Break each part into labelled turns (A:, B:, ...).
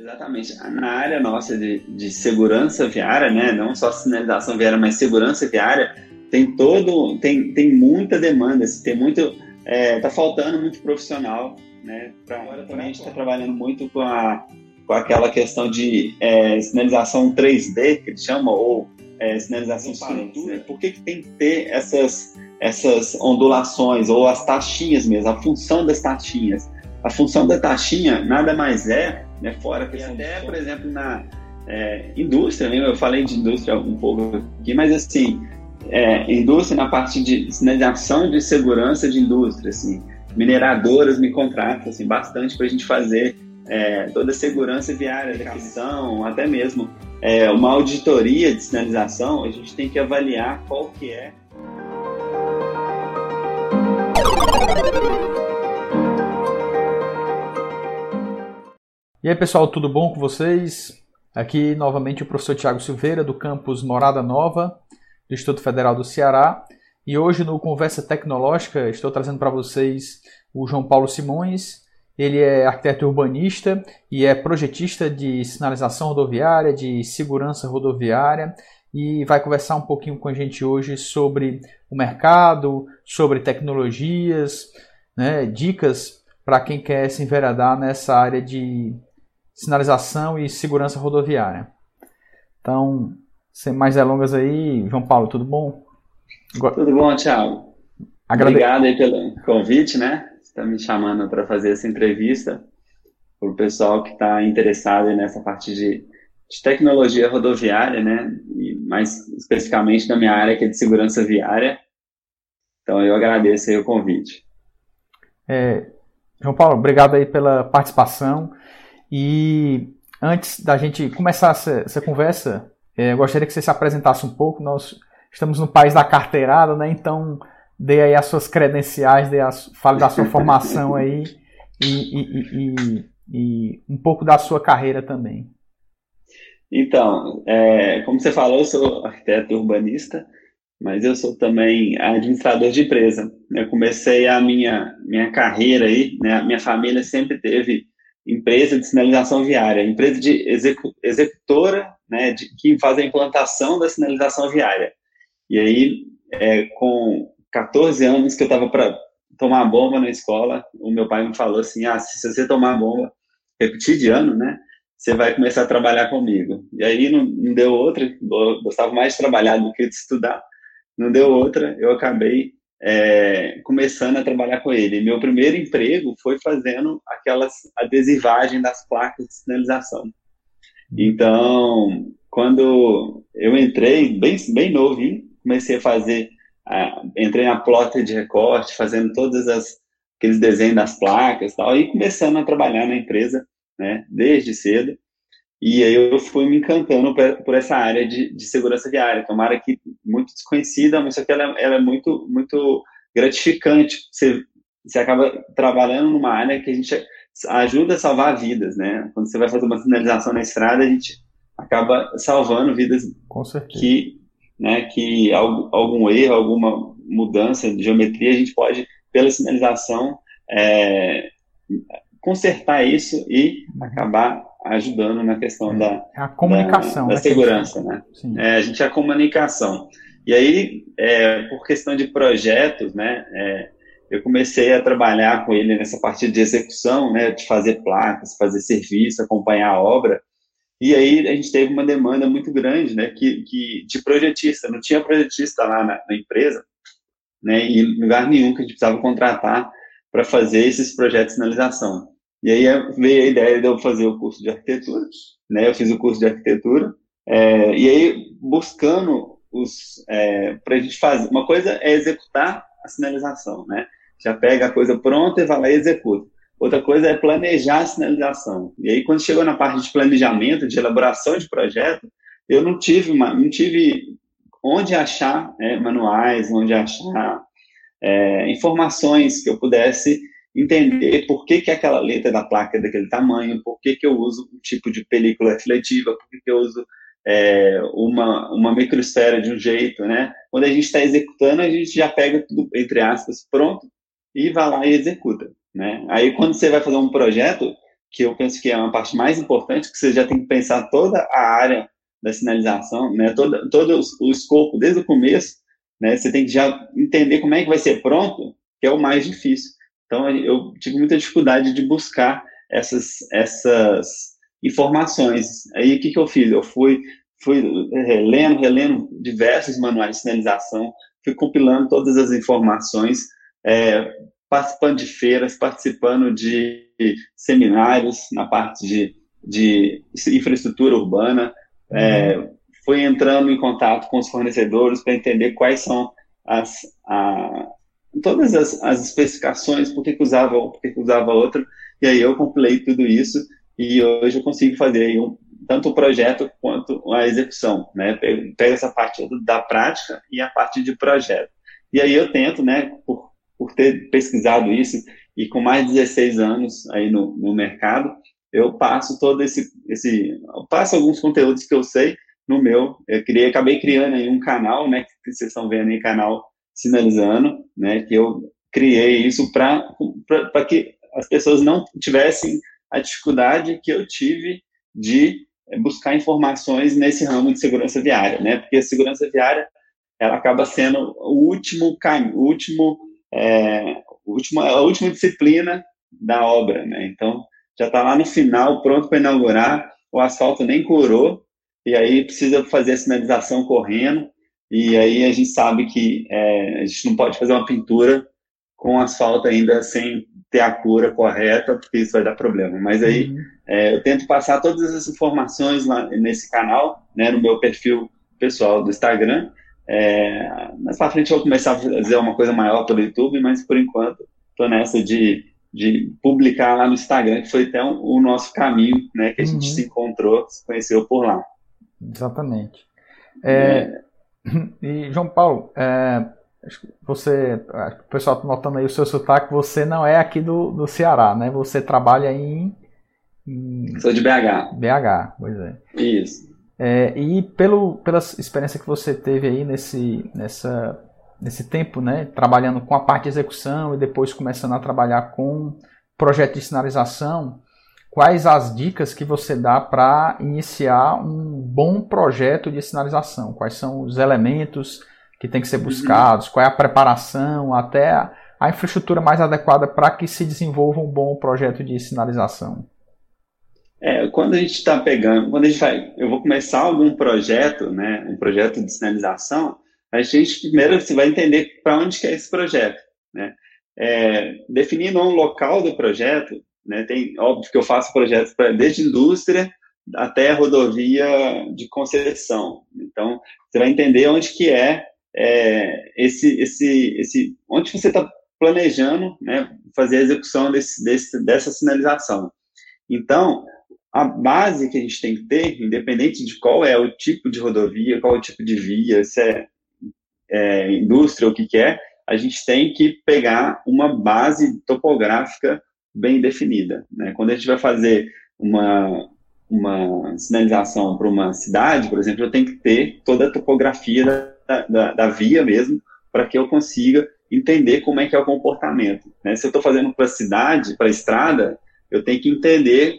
A: Exatamente. Na área nossa de, de segurança viária, né, não só sinalização viária, mas segurança viária, tem todo, tem, tem muita demanda, assim, tem muito, é, tá faltando muito profissional, né, pra, agora também a gente está trabalhando muito com, a, com aquela questão de é, sinalização 3D, que eles chamam, ou é, sinalização transparente. Né? Por que, que tem que ter essas, essas ondulações, ou as taxinhas mesmo, a função das taxinhas? A função da taxinha nada mais é né? Fora que até, por exemplo, na é, indústria, né? eu falei de indústria um pouco aqui, mas assim, é, indústria na parte de sinalização de segurança de indústria, assim, mineradoras me contratam assim, bastante para a gente fazer é, toda a segurança viária aquisição, até mesmo é, uma auditoria de sinalização, a gente tem que avaliar qual que é
B: E aí pessoal, tudo bom com vocês? Aqui novamente o professor Tiago Silveira, do campus Morada Nova, do Instituto Federal do Ceará. E hoje no Conversa Tecnológica estou trazendo para vocês o João Paulo Simões. Ele é arquiteto urbanista e é projetista de sinalização rodoviária, de segurança rodoviária e vai conversar um pouquinho com a gente hoje sobre o mercado, sobre tecnologias, né, dicas para quem quer se enveredar nessa área de sinalização e segurança rodoviária. Então, sem mais delongas aí, João Paulo, tudo bom?
A: Tudo bom, Thiago. Agrade... Obrigado aí pelo convite, né? Você está me chamando para fazer essa entrevista para o pessoal que está interessado nessa parte de, de, tecnologia rodoviária, né? E mais especificamente na minha área que é de segurança viária. Então eu agradeço aí o convite.
B: É, João Paulo, obrigado aí pela participação. E antes da gente começar essa, essa conversa, é, eu gostaria que você se apresentasse um pouco. Nós estamos no país da carteirada, né? Então, dê aí as suas credenciais, dê as, fale da sua formação aí e, e, e, e, um pouco da sua carreira também.
A: Então, é, como você falou, eu sou arquiteto urbanista, mas eu sou também administrador de empresa. Eu comecei a minha, minha carreira aí, né? Minha família sempre teve empresa de sinalização viária, empresa de execu executora, né, de, que faz a implantação da sinalização viária. E aí, é, com 14 anos que eu estava para tomar bomba na escola, o meu pai me falou assim, ah, se você tomar bomba, repetir de ano, né, você vai começar a trabalhar comigo. E aí não, não deu outra, gostava mais de trabalhar do que de estudar, não deu outra, eu acabei é, começando a trabalhar com ele. Meu primeiro emprego foi fazendo aquelas adesivagem das placas de sinalização. Então, quando eu entrei bem bem novinho, comecei a fazer, entrei na plota de recorte, fazendo todas as aqueles desenhos das placas, tal, e começando a trabalhar na empresa, né, desde cedo. E aí eu fui me encantando por essa área de, de segurança viária, que é uma área que muito desconhecida, mas só que ela, ela é muito, muito gratificante. Você, você acaba trabalhando numa área que a gente ajuda a salvar vidas, né? Quando você vai fazer uma sinalização na estrada, a gente acaba salvando vidas que, né, que algum erro, alguma mudança de geometria, a gente pode, pela sinalização, é, consertar isso e uhum. acabar ajudando na questão é, da,
B: a comunicação,
A: da, da né, segurança, né? É, a gente é a comunicação. E aí, é, por questão de projetos, né, é, eu comecei a trabalhar com ele nessa parte de execução, né, de fazer placas, fazer serviço, acompanhar a obra. E aí a gente teve uma demanda muito grande, né, que, que de projetista. Não tinha projetista lá na, na empresa, né, em lugar nenhum que a gente precisava contratar para fazer esses projetos de sinalização. E aí veio a ideia de eu fazer o curso de arquitetura, né? Eu fiz o curso de arquitetura, é, e aí buscando os é, para a gente fazer uma coisa é executar a sinalização, né? Já pega a coisa pronta e vai lá e executa. Outra coisa é planejar a sinalização. E aí quando chegou na parte de planejamento, de elaboração de projeto, eu não tive uma, não tive onde achar é, manuais, onde achar é, informações que eu pudesse entender por que, que aquela letra da placa é daquele tamanho, por que, que eu uso um tipo de película refletiva, por que, que eu uso é, uma, uma microesfera de um jeito, né? Quando a gente está executando, a gente já pega tudo, entre aspas, pronto, e vai lá e executa, né? Aí, quando você vai fazer um projeto, que eu penso que é uma parte mais importante, que você já tem que pensar toda a área da sinalização, né, todo, todo o escopo, desde o começo, né, você tem que já entender como é que vai ser pronto, que é o mais difícil. Então, eu tive muita dificuldade de buscar essas, essas informações. Aí, o que, que eu fiz? Eu fui, fui relendo, relendo diversos manuais de sinalização, fui compilando todas as informações, é, participando de feiras, participando de seminários na parte de, de infraestrutura urbana, é, uhum. fui entrando em contato com os fornecedores para entender quais são as, a, todas as, as especificações, por que, usava um, por que, usava outro, e aí eu compilei tudo isso e hoje eu consigo fazer um, tanto o projeto quanto a execução, né? Pego essa parte da prática e a parte de projeto. E aí eu tento, né, por, por ter pesquisado isso e com mais de 16 anos aí no, no mercado, eu passo todo esse, esse passo alguns conteúdos que eu sei no meu, eu criei, acabei criando aí um canal, né, que vocês estão vendo aí, canal Sinalizando, né, que eu criei isso para que as pessoas não tivessem a dificuldade que eu tive de buscar informações nesse ramo de segurança viária, né, porque a segurança viária, ela acaba sendo o último caminho, o último, é, última, a última disciplina da obra, né, então já está lá no final, pronto para inaugurar, o asfalto nem curou, e aí precisa fazer a sinalização correndo, e aí a gente sabe que é, a gente não pode fazer uma pintura com asfalto ainda sem ter a cura correta, porque isso vai dar problema. Mas aí uhum. é, eu tento passar todas essas informações lá nesse canal, né, no meu perfil pessoal do Instagram. É, mais para frente eu vou começar a fazer uma coisa maior pelo YouTube, mas por enquanto estou nessa de de publicar lá no Instagram, que foi até um, o nosso caminho, né, que a uhum. gente se encontrou, se conheceu por lá.
B: Exatamente. É, é. E, João Paulo, é, você, o pessoal está notando aí o seu sotaque, você não é aqui do, do Ceará, né? Você trabalha em,
A: em... Sou de BH.
B: BH, pois é.
A: Isso.
B: É, e pelo, pela experiência que você teve aí nesse, nessa nesse tempo, né, trabalhando com a parte de execução e depois começando a trabalhar com projeto de sinalização, quais as dicas que você dá para iniciar um bom projeto de sinalização? Quais são os elementos que tem que ser buscados? Qual é a preparação, até a, a infraestrutura mais adequada para que se desenvolva um bom projeto de sinalização?
A: É, quando a gente está pegando, quando a gente vai, eu vou começar algum projeto, né, um projeto de sinalização, a gente primeiro você vai entender para onde que é esse projeto, né? É, definindo um local do projeto, né? Tem óbvio que eu faço projetos para desde indústria até rodovia de concessão. Então você vai entender onde que é, é esse esse esse onde você está planejando, né? Fazer a execução desse, desse dessa sinalização. Então a base que a gente tem que ter, independente de qual é o tipo de rodovia, qual é o tipo de via, se é é, indústria, o que quer, é, a gente tem que pegar uma base topográfica bem definida. Né? Quando a gente vai fazer uma, uma sinalização para uma cidade, por exemplo, eu tenho que ter toda a topografia da, da, da via mesmo, para que eu consiga entender como é que é o comportamento. Né? Se eu estou fazendo para a cidade, para a estrada, eu tenho que entender,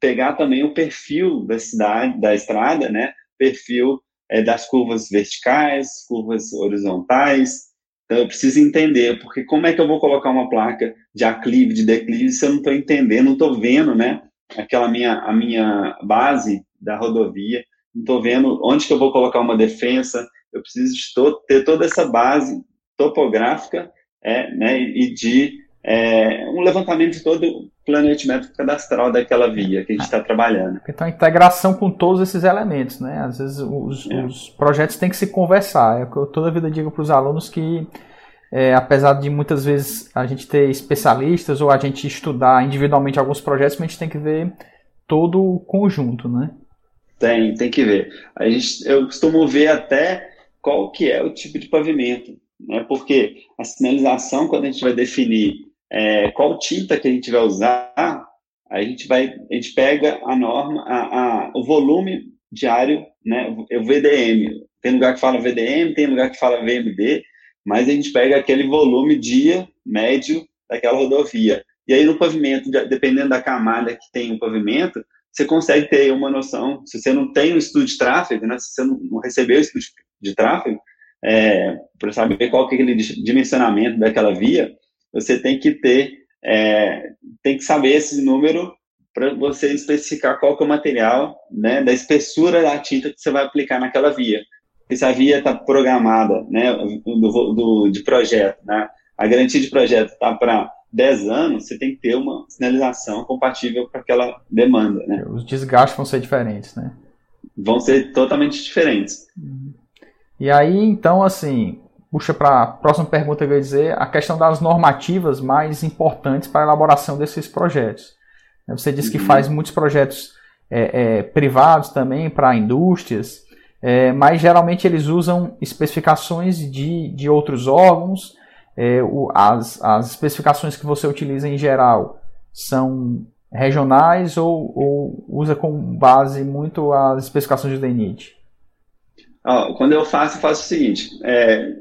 A: pegar também o perfil da cidade, da estrada, né? perfil é, das curvas verticais, curvas horizontais. Então, eu preciso entender, porque como é que eu vou colocar uma placa de aclive, de declive, se eu não estou entendendo, não estou vendo, né, aquela minha, a minha base da rodovia, não estou vendo onde que eu vou colocar uma defensa, eu preciso to ter toda essa base topográfica é, né, e de é, um levantamento todo planeamento cadastral daquela via que a gente está trabalhando.
B: Então, a integração com todos esses elementos, né? Às vezes os, é. os projetos têm que se conversar. É o que eu toda a vida digo para os alunos que, é, apesar de muitas vezes a gente ter especialistas ou a gente estudar individualmente alguns projetos, a gente tem que ver todo o conjunto, né?
A: Tem, tem que ver. A gente, eu costumo ver até qual que é o tipo de pavimento, né? Porque a sinalização, quando a gente vai definir é, qual tinta que a gente vai usar, a gente vai, a gente pega a norma, a, a, o volume diário, né, o VDM. Tem lugar que fala VDM, tem lugar que fala VMD, mas a gente pega aquele volume dia médio daquela rodovia. E aí no pavimento, dependendo da camada que tem o pavimento, você consegue ter uma noção, se você não tem um estudo de tráfego, né, se você não recebeu o estudo de tráfego, é, para saber qual que é aquele dimensionamento daquela via, você tem que ter, é, tem que saber esse número para você especificar qual que é o material, né, da espessura da tinta que você vai aplicar naquela via. Porque se a via está programada, né, do, do, de projeto, né, a garantia de projeto está para 10 anos, você tem que ter uma sinalização compatível com aquela demanda, né.
B: Os desgastes vão ser diferentes, né?
A: Vão ser totalmente diferentes.
B: E aí, então, assim, puxa para a próxima pergunta que eu ia dizer, a questão das normativas mais importantes para a elaboração desses projetos. Você disse que uhum. faz muitos projetos é, é, privados também para indústrias, é, mas geralmente eles usam especificações de, de outros órgãos. É, o, as, as especificações que você utiliza em geral são regionais ou, ou usa com base muito as especificações do DENIT?
A: quando eu faço, eu faço o seguinte: é,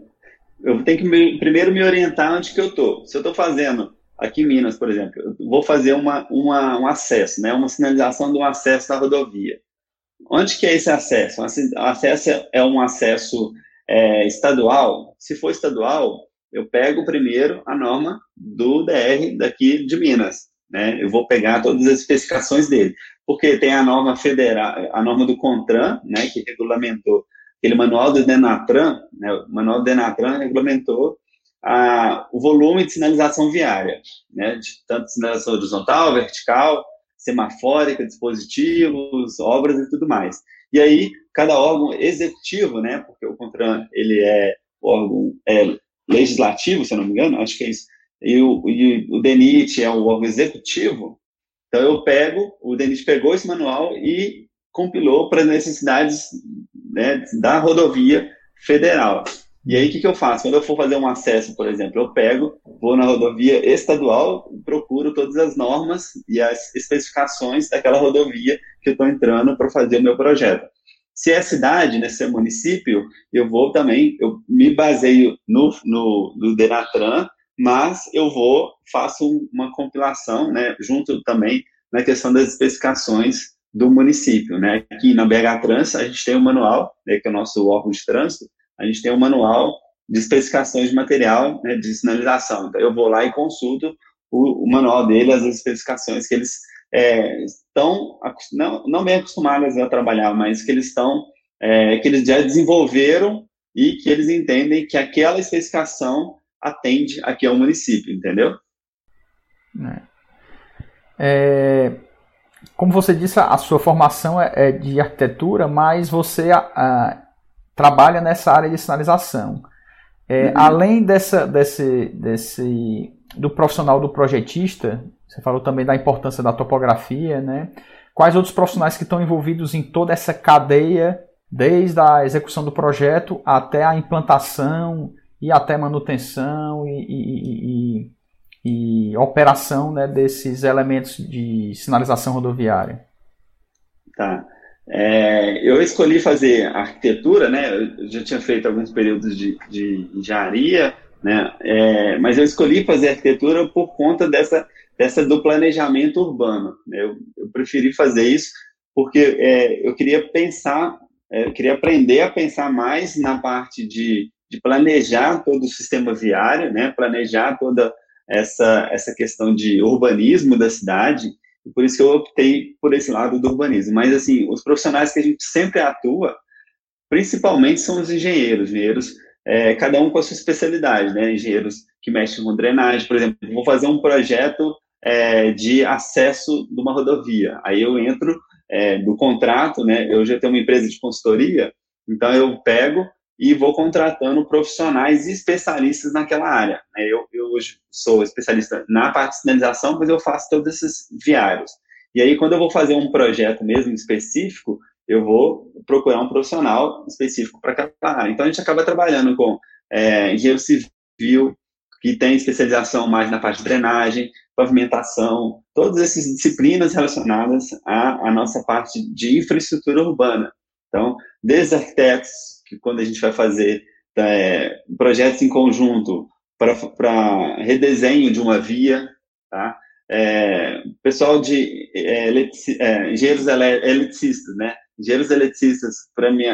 A: eu tenho que me, primeiro me orientar onde que eu estou. Se eu estou fazendo aqui em Minas, por exemplo, eu vou fazer uma, uma, um acesso, né, uma sinalização de um acesso da rodovia. Onde que é esse acesso? O acesso é um acesso é, estadual. Se for estadual, eu pego primeiro a norma do DR daqui de Minas. Né? Eu vou pegar todas as especificações dele, porque tem a norma federal, a norma do CONTRAN, né, que regulamentou aquele manual do Denatran, né, o manual do Denatran regulamentou o volume de sinalização viária, né, de tanto sinalização horizontal, vertical, semafórica, dispositivos, obras e tudo mais. E aí, cada órgão executivo, né, porque o CONTRAN, ele é órgão é, legislativo, se eu não me engano, acho que é isso, e o, e o DENIT é o órgão executivo, então eu pego, o DENIT pegou esse manual e compilou para as necessidades né, da rodovia federal. E aí, o que, que eu faço? Quando eu for fazer um acesso, por exemplo, eu pego, vou na rodovia estadual, procuro todas as normas e as especificações daquela rodovia que eu estou entrando para fazer o meu projeto. Se é cidade, né, se é município, eu vou também, eu me baseio no, no, no Denatran, mas eu vou, faço uma compilação, né, junto também na questão das especificações do município, né? Aqui na BH Trans, a gente tem um manual, né, que é o nosso órgão de trânsito, a gente tem um manual de especificações de material né, de sinalização. Então, eu vou lá e consulto o, o manual dele, as especificações que eles é, estão, não, não bem acostumados a trabalhar, mas que eles estão, é, que eles já desenvolveram e que eles entendem que aquela especificação atende aqui ao município, entendeu?
B: É, é como você disse, a sua formação é, é de arquitetura, mas você a, trabalha nessa área de sinalização. É, uhum. Além dessa, desse, desse, do profissional do projetista, você falou também da importância da topografia, né? Quais outros profissionais que estão envolvidos em toda essa cadeia, desde a execução do projeto até a implantação e até manutenção e, e, e e operação né, desses elementos de sinalização rodoviária?
A: Tá. É, eu escolhi fazer arquitetura, né? Eu já tinha feito alguns períodos de, de engenharia, né? É, mas eu escolhi fazer arquitetura por conta dessa, dessa do planejamento urbano. Né? Eu, eu preferi fazer isso porque é, eu queria pensar, é, eu queria aprender a pensar mais na parte de, de planejar todo o sistema viário, né? Planejar toda essa, essa questão de urbanismo da cidade, e por isso que eu optei por esse lado do urbanismo. Mas, assim, os profissionais que a gente sempre atua, principalmente são os engenheiros, engenheiros, é, cada um com a sua especialidade, né? Engenheiros que mexem com drenagem, por exemplo, vou fazer um projeto é, de acesso de uma rodovia, aí eu entro é, do contrato, né? Eu já tenho uma empresa de consultoria, então eu pego e vou contratando profissionais especialistas naquela área. Né? Eu hoje sou especialista na parte de sinalização, mas eu faço todos esses viários. E aí, quando eu vou fazer um projeto mesmo específico, eu vou procurar um profissional específico para aquela. Então, a gente acaba trabalhando com é, engenheiro civil, que tem especialização mais na parte de drenagem, pavimentação, todas essas disciplinas relacionadas à, à nossa parte de infraestrutura urbana. Então, desde arquitetos, que quando a gente vai fazer é, projetos em conjunto para redesenho de uma via, tá? é, pessoal de é, é, engenheiros eletricistas, né? Engenheiros eletricistas para me,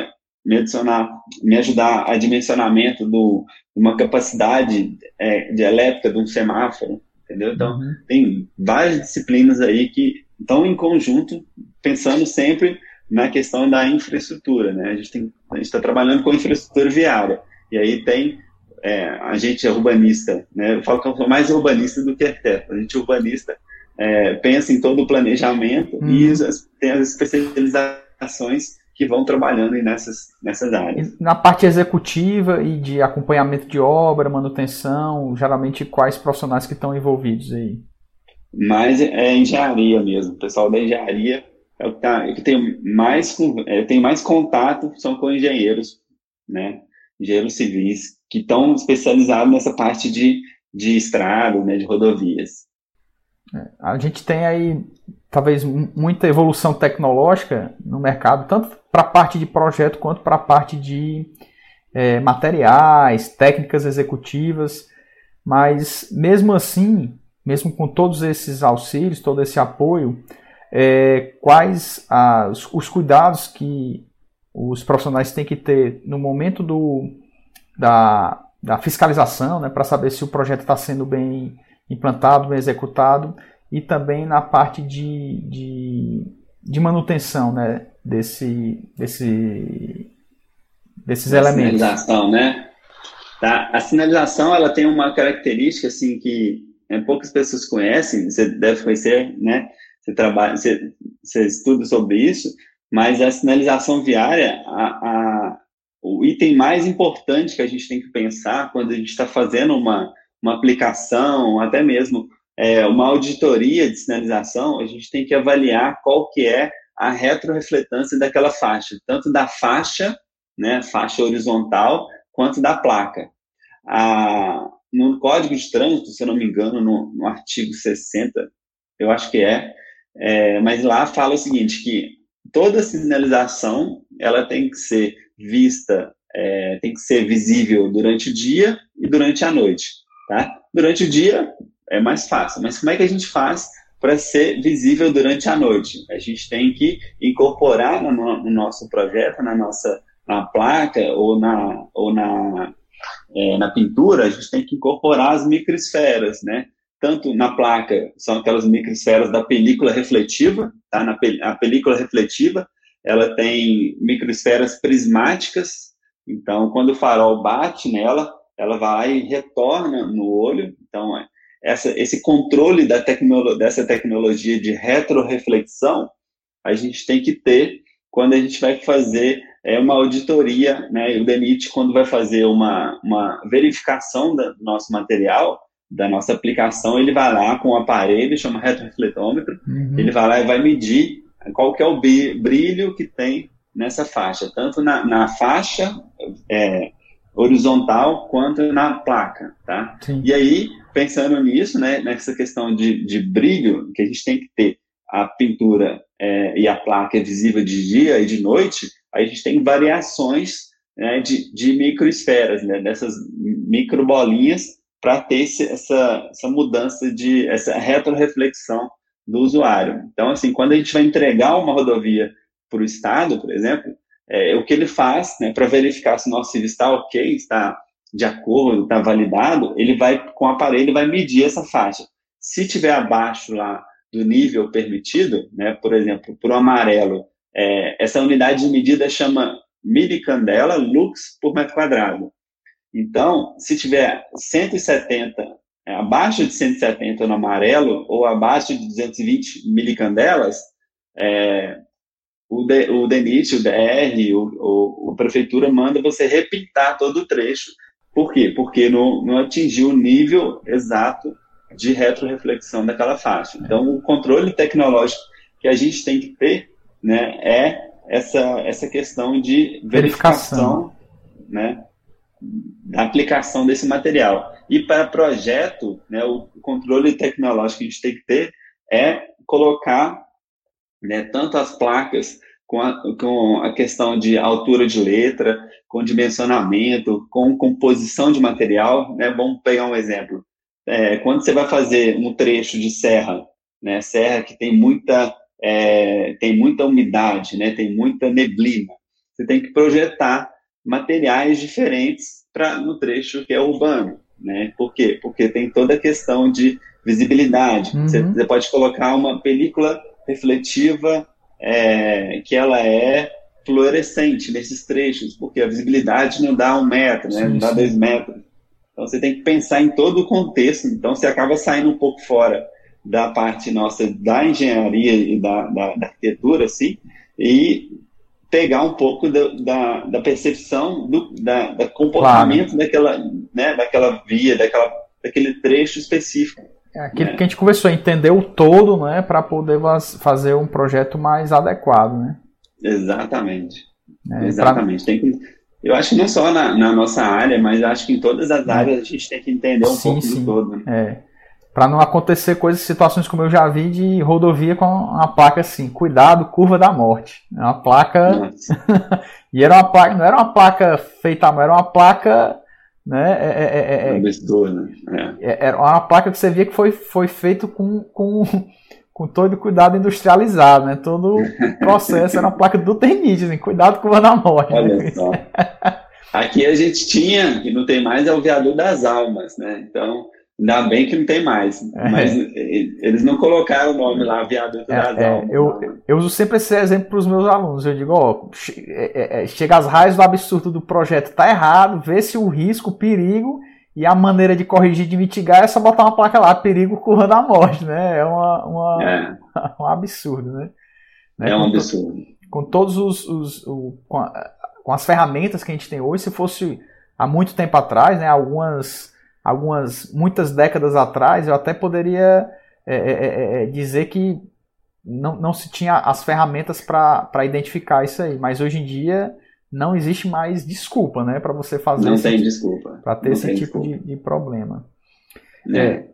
A: me adicionar, me ajudar a dimensionamento do uma capacidade é, de elétrica de um semáforo, entendeu? Então uhum. tem várias disciplinas aí que estão em conjunto, pensando sempre na questão da infraestrutura, né? A gente está trabalhando com infraestrutura viária e aí tem é, a gente é urbanista, né? Eu falo que eu sou mais urbanista do que arquiteto. A gente urbanista é, pensa em todo o planejamento hum. e uhum. as, tem as especializações que vão trabalhando nessas, nessas áreas.
B: E na parte executiva e de acompanhamento de obra, manutenção, geralmente quais profissionais que estão envolvidos aí?
A: Mais é engenharia mesmo. O pessoal da engenharia é o que, tá, é que tem mais é, tem mais contato são com engenheiros, né? Engenheiros civis que estão especializados nessa parte de, de estrada, né, de rodovias.
B: É, a gente tem aí talvez muita evolução tecnológica no mercado, tanto para a parte de projeto quanto para a parte de é, materiais, técnicas executivas, mas mesmo assim, mesmo com todos esses auxílios, todo esse apoio, é, quais as, os cuidados que os profissionais têm que ter no momento do, da, da fiscalização, né, para saber se o projeto está sendo bem implantado, bem executado, e também na parte de, de, de manutenção né, desse, desse, desses elementos.
A: Sinalização, né? Tá? A sinalização ela tem uma característica assim que é, poucas pessoas conhecem, você deve conhecer, né? Você trabalha, você, você estuda sobre isso, mas a sinalização viária, a, a, o item mais importante que a gente tem que pensar quando a gente está fazendo uma, uma aplicação, até mesmo é, uma auditoria de sinalização, a gente tem que avaliar qual que é a retrorefletância daquela faixa, tanto da faixa, né, faixa horizontal, quanto da placa. A, no Código de Trânsito, se eu não me engano, no, no artigo 60, eu acho que é, é, mas lá fala o seguinte, que toda sinalização, ela tem que ser vista, é, tem que ser visível durante o dia e durante a noite, tá? Durante o dia é mais fácil, mas como é que a gente faz para ser visível durante a noite? A gente tem que incorporar no, no nosso projeto, na nossa na placa ou na, ou na, é, na pintura, a gente tem que incorporar as microesferas, né? Tanto na placa, são aquelas microesferas da película refletiva, tá? Na, a película refletiva, ela tem microesferas prismáticas, então quando o farol bate nela, ela vai e retorna no olho, então é, essa, esse controle da tecnolo dessa tecnologia de retroreflexão, a gente tem que ter quando a gente vai fazer é, uma auditoria, né, o DENIT, quando vai fazer uma, uma verificação do nosso material, da nossa aplicação, ele vai lá com o um aparelho, chama retrorefletômetro, uhum. ele vai lá e vai medir qual que é o brilho que tem nessa faixa, tanto na, na faixa é, horizontal quanto na placa, tá? Sim. E aí, pensando nisso, né, nessa questão de, de brilho, que a gente tem que ter a pintura é, e a placa visível de dia e de noite, aí a gente tem variações né, de, de microesferas, né, dessas microbolinhas, para ter esse, essa, essa mudança de, essa retroreflexão do usuário. Então, assim, quando a gente vai entregar uma rodovia para o Estado, por exemplo, é, o que ele faz né, para verificar se o nosso serviço está ok, está de acordo, está validado, ele vai, com o aparelho, vai medir essa faixa. Se tiver abaixo lá do nível permitido, né, por exemplo, para o amarelo, é, essa unidade de medida chama milicandela lux por metro quadrado. Então, se tiver 170 é, abaixo de 170 no amarelo ou abaixo de 220 milicandelas, é, o, D, o DENIT, o DR, o, o, o, Prefeitura manda você repintar todo o trecho. Por quê? Porque não, não atingiu o nível exato de retroreflexão daquela faixa. Então, o controle tecnológico que a gente tem que ter né, é essa, essa questão de verificação, verificação. Né, da aplicação desse material. E para projeto, né, o controle tecnológico que a gente tem que ter é colocar né, tanto as placas com a, com a questão de altura de letra, com dimensionamento, com composição de material. Né, vamos pegar um exemplo. é, quando você vai fazer um trecho de serra, né, serra que tem muita, é, tem muita umidade, né, tem muita neblina, você tem que projetar materiais diferentes para no trecho que é urbano, né? Por quê? Porque tem toda a questão de visibilidade. Uhum. Você, você, pode colocar uma película refletiva é, que ela é fluorescente nesses trechos, porque a visibilidade não dá um metro, né? Sim, não dá sim. dois metros. Então você tem que pensar em todo o contexto. Então você acaba saindo um pouco fora da parte nossa da engenharia e da, da, da arquitetura, assim, e pegar um pouco da, da, da percepção do da, da comportamento claro. daquela, né, daquela via, daquela, daquele trecho específico.
B: É aquilo né? que a gente conversou, entender o todo, né, para poder fazer um projeto mais adequado, né?
A: Exatamente. É, Exatamente. Pra... Tem que, eu acho que não só na, na, nossa área, mas acho que em todas as áreas a gente tem que entender um sim, pouco sim. do todo. Né?
B: É. Para não acontecer coisas, situações como eu já vi de rodovia com uma placa assim, cuidado, curva da morte. É uma placa. e era uma placa, não era uma placa feita à mão, era uma placa. Né? É, é, é, é, né? É. Era uma placa que você via que foi, foi feito com, com com todo cuidado industrializado, né? Todo o processo era uma placa do TENIT, assim, cuidado com o da morte.
A: Olha né? só. Aqui a gente tinha, que não tem mais, é o viaduto das almas, né? Então, ainda bem que não tem mais. É. Mas eles não colocaram o nome lá, viaduto é, das é, almas.
B: Eu, eu uso sempre esse exemplo para os meus alunos. Eu digo, ó, é, é, chega às raízes do absurdo do projeto, tá errado, vê se o risco, o perigo e a maneira de corrigir, de mitigar, é só botar uma placa lá, perigo curva da morte, né? É uma, uma é. um absurdo, né?
A: É um absurdo.
B: Com, com todos os, os o, com, a, com, as ferramentas que a gente tem hoje, se fosse há muito tempo atrás, né? Algumas, algumas, muitas décadas atrás, eu até poderia é, é, é, é dizer que não, não se tinha as ferramentas para identificar isso aí, mas hoje em dia não existe mais desculpa, né, para você fazer
A: não tem tipo, desculpa
B: para ter não esse tipo de, de, problema. É. é.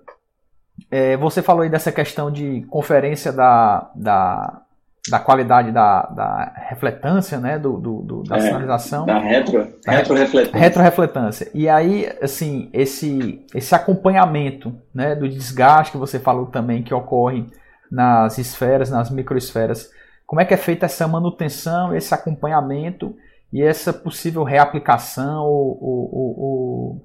B: É, você falou aí dessa questão de conferência da, da, da qualidade da, da refletância, né, do, do, do da é, sinalização.
A: Da retro, retrorefletância.
B: Retrorefletância. E aí, assim, esse, esse acompanhamento, né, do desgaste que você falou também que ocorre nas esferas, nas microesferas, como é que é feita essa manutenção, esse acompanhamento e essa possível reaplicação ou, ou, ou,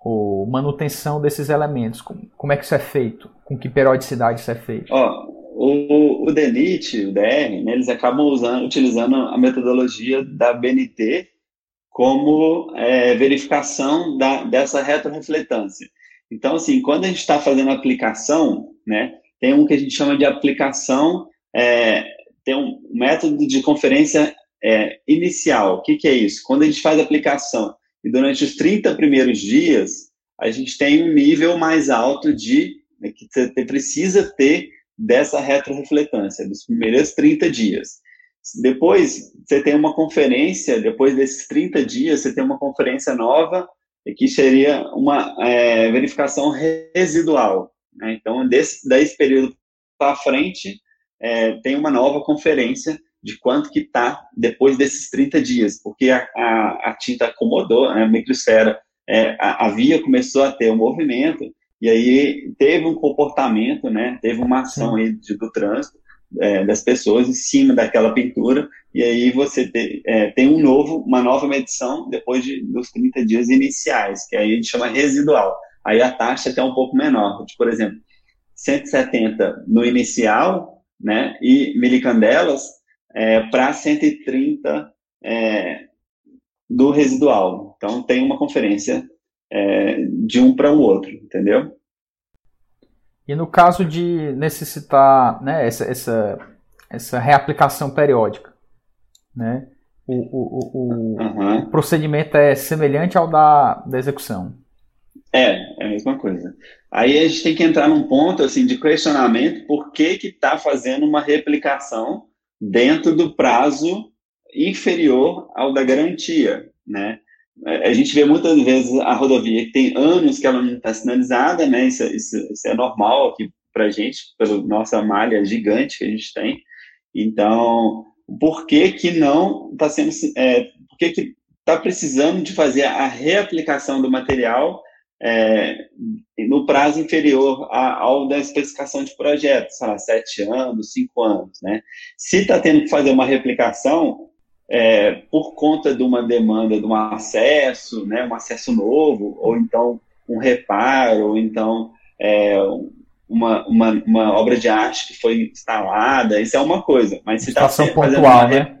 B: ou, manutenção desses elementos? Como é que isso é feito? Com que periodicidade isso é feito?
A: Ó, o, o DENIT, o DR, né, eles acabam usando, utilizando a metodologia da BNT como é, verificação da, dessa retrorefletância. Então, assim, quando a gente está fazendo aplicação, né, tem um que a gente chama de aplicação, é, tem um método de conferência é, inicial. O que, que é isso? Quando a gente faz aplicação e durante os 30 primeiros dias, a gente tem um nível mais alto de né, que você precisa ter dessa retrorefletância, dos primeiros 30 dias. Depois, você tem uma conferência, depois desses 30 dias, você tem uma conferência nova, que seria uma é, verificação residual. Né? Então, desse, desse período para frente, é, tem uma nova conferência de quanto que está depois desses 30 dias, porque a, a, a tinta acomodou, né, a microsfera, é, a, a, via começou a ter um movimento, e aí teve um comportamento, né, teve uma ação aí de, do trânsito é, das pessoas em cima daquela pintura, e aí você te, é, tem um novo, uma nova medição depois de, dos 30 dias iniciais, que aí a gente chama residual. Aí a taxa é até um pouco menor, por exemplo, 170 no inicial, né, e milicandelas é, para 130 é, do residual. Então, tem uma conferência é, de um para o outro, entendeu?
B: E no caso de necessitar né, essa, essa, essa reaplicação periódica, né, o, o, o, uhum. o procedimento é semelhante ao da, da execução?
A: É, é a mesma coisa. Aí a gente tem que entrar num ponto assim de questionamento por que que está fazendo uma replicação dentro do prazo inferior ao da garantia, né? A gente vê muitas vezes a rodovia que tem anos que ela não está sinalizada, né? Isso, isso, isso é normal aqui para a gente, pela nossa malha gigante que a gente tem. Então, por que que não está sendo, é, por que que está precisando de fazer a reaplicação do material é, no prazo inferior ao da especificação de projeto, sei lá, sete anos, cinco anos, né? Se está tendo que fazer uma replicação, é, por conta de uma demanda de um acesso, né, um acesso novo, ou então um reparo, ou então é, uma, uma, uma, obra de arte que foi instalada, isso é uma coisa. Mas se está
B: pontual, né?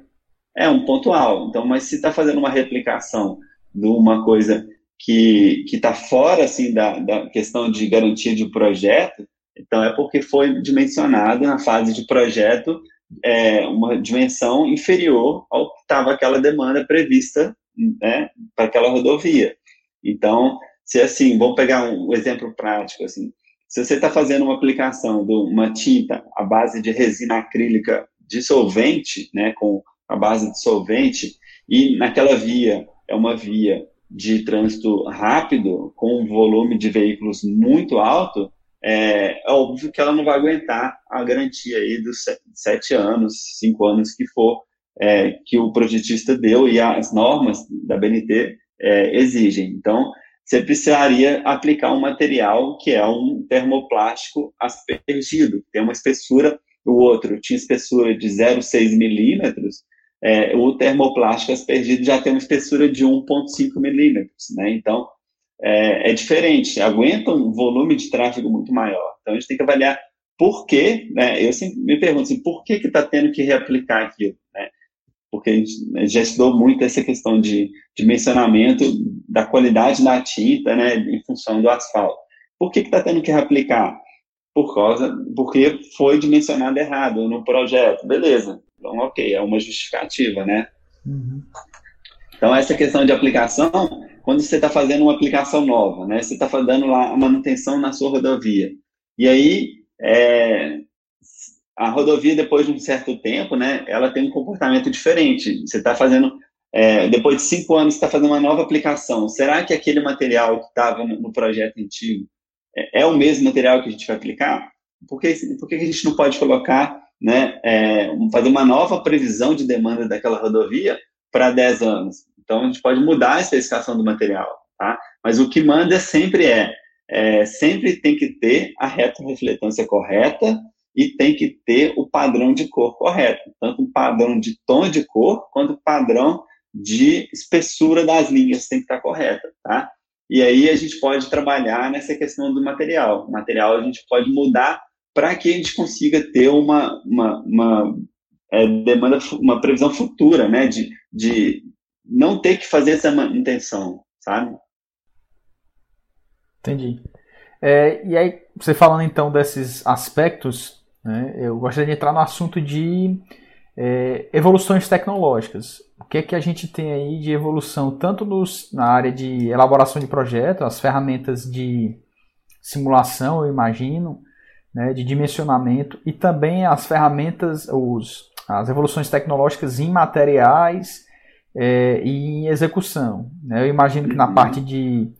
A: É um pontual. Então, mas se está fazendo uma replicação de uma coisa que está fora assim da, da questão de garantia de projeto, então é porque foi dimensionado na fase de projeto é, uma dimensão inferior ao que estava aquela demanda prevista né, para aquela rodovia. Então, se assim, vamos pegar um exemplo prático assim, se você está fazendo uma aplicação de uma tinta à base de resina acrílica dissolvente, né, com a base de solvente, e naquela via é uma via de trânsito rápido, com um volume de veículos muito alto, é, é, óbvio que ela não vai aguentar a garantia aí dos sete anos, cinco anos que for, é, que o projetista deu e as normas da BNT é, exigem. Então, você precisaria aplicar um material que é um termoplástico aspergido, tem uma espessura, o outro tinha espessura de 0,6 milímetros, é, o termoplástico aspergido já tem uma espessura de 1,5 milímetros, né? Então, é, é, diferente, aguenta um volume de tráfego muito maior. Então, a gente tem que avaliar por que, né? Eu sempre me pergunto assim, por que está tendo que reaplicar aquilo, né? Porque a gente já estudou muito essa questão de dimensionamento da qualidade da tinta, né, em função do asfalto. Por que está tendo que reaplicar? Por causa, porque foi dimensionado errado no projeto. Beleza. Então, ok, é uma justificativa, né? Uhum. Então, essa questão de aplicação, quando você está fazendo uma aplicação nova, né? Você está fazendo lá a manutenção na sua rodovia. E aí, é, a rodovia, depois de um certo tempo, né, ela tem um comportamento diferente. Você está fazendo, é, depois de cinco anos, está fazendo uma nova aplicação. Será que aquele material que estava no, no, projeto antigo é, é, o mesmo material que a gente vai aplicar? Por que a gente não pode colocar, né, é, fazer uma nova previsão de demanda daquela rodovia para 10 anos? Então, a gente pode mudar a especificação do material, tá? Mas o que manda sempre é, é sempre tem que ter a reta refletância correta e tem que ter o padrão de cor correto, tanto o padrão de tom de cor quanto o padrão de espessura das linhas tem que estar correta, tá? E aí a gente pode trabalhar nessa questão do material. O material a gente pode mudar para que a gente consiga ter uma, uma, uma é, demanda, uma previsão futura, né? De, de não ter que fazer essa manutenção, sabe?
B: Entendi. É, e aí, você falando então desses aspectos, né? Eu gostaria de entrar no assunto de é, evoluções tecnológicas. O que é que a gente tem aí de evolução, tanto nos, na área de elaboração de projeto, as ferramentas de simulação, eu imagino, né, de dimensionamento, e também as ferramentas, os, as evoluções tecnológicas em materiais é, e em execução. Né? Eu imagino que na uhum. parte de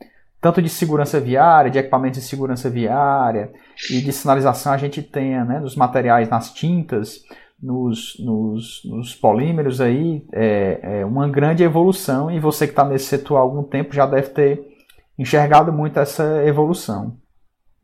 B: tanto de segurança viária, de equipamentos de segurança viária e de sinalização a gente tenha né, nos materiais, nas tintas, nos, nos, nos polímeros aí, é, é, uma grande evolução e você que está nesse setor há algum tempo já deve ter enxergado muito essa evolução.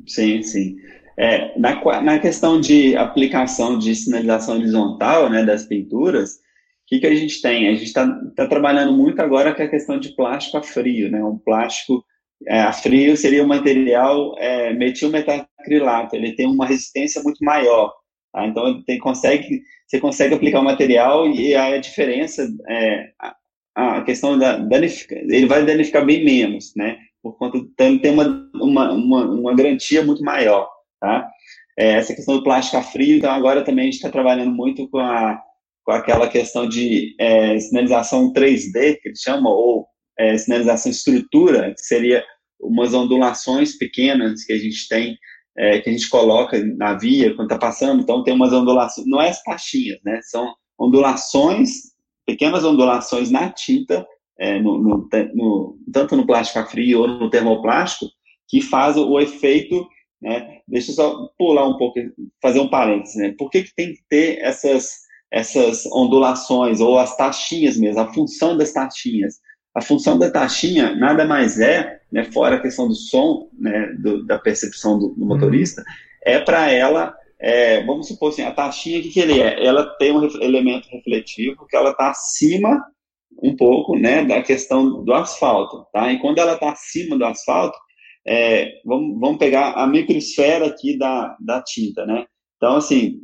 A: Sim, sim. É, na, na questão de aplicação de sinalização horizontal né, das pinturas, que, que a gente tem? A gente está tá trabalhando muito agora com a questão de plástico a frio, né, um plástico é, a frio seria um material é, metilmetacrilato, ele tem uma resistência muito maior. Tá? Então, tem, consegue, você consegue aplicar o material e a diferença, é, a, a, questão da danificar, ele vai danificar bem menos, né? Por conta, então, tem uma, uma, uma, uma garantia muito maior, tá? É, essa questão do plástico a frio, então agora também a gente está trabalhando muito com, a, com aquela questão de é, sinalização 3D, que eles chamam, ou é, sinalização estrutura, que seria umas ondulações pequenas que a gente tem, é, que a gente coloca na via quando está passando, então tem umas ondulações, não é as taxinhas, né, são ondulações, pequenas ondulações na tinta, é, no, no, no, tanto no plástico a frio ou no termoplástico, que faz o, o efeito, né, deixa eu só pular um pouco, fazer um parênteses, né, por que, que tem que ter essas, essas ondulações, ou as taxinhas mesmo, a função das taxinhas, a função da taxinha nada mais é, né, fora a questão do som, né, do, da percepção do, do uhum. motorista, uhum. é para ela, é, vamos supor assim, a taxinha, o que, que ele é? Ela tem um elemento refletivo que ela está acima um pouco né, da questão do asfalto. Tá? E quando ela está acima do asfalto, é, vamos, vamos pegar a microesfera aqui da, da tinta, né? Então, assim,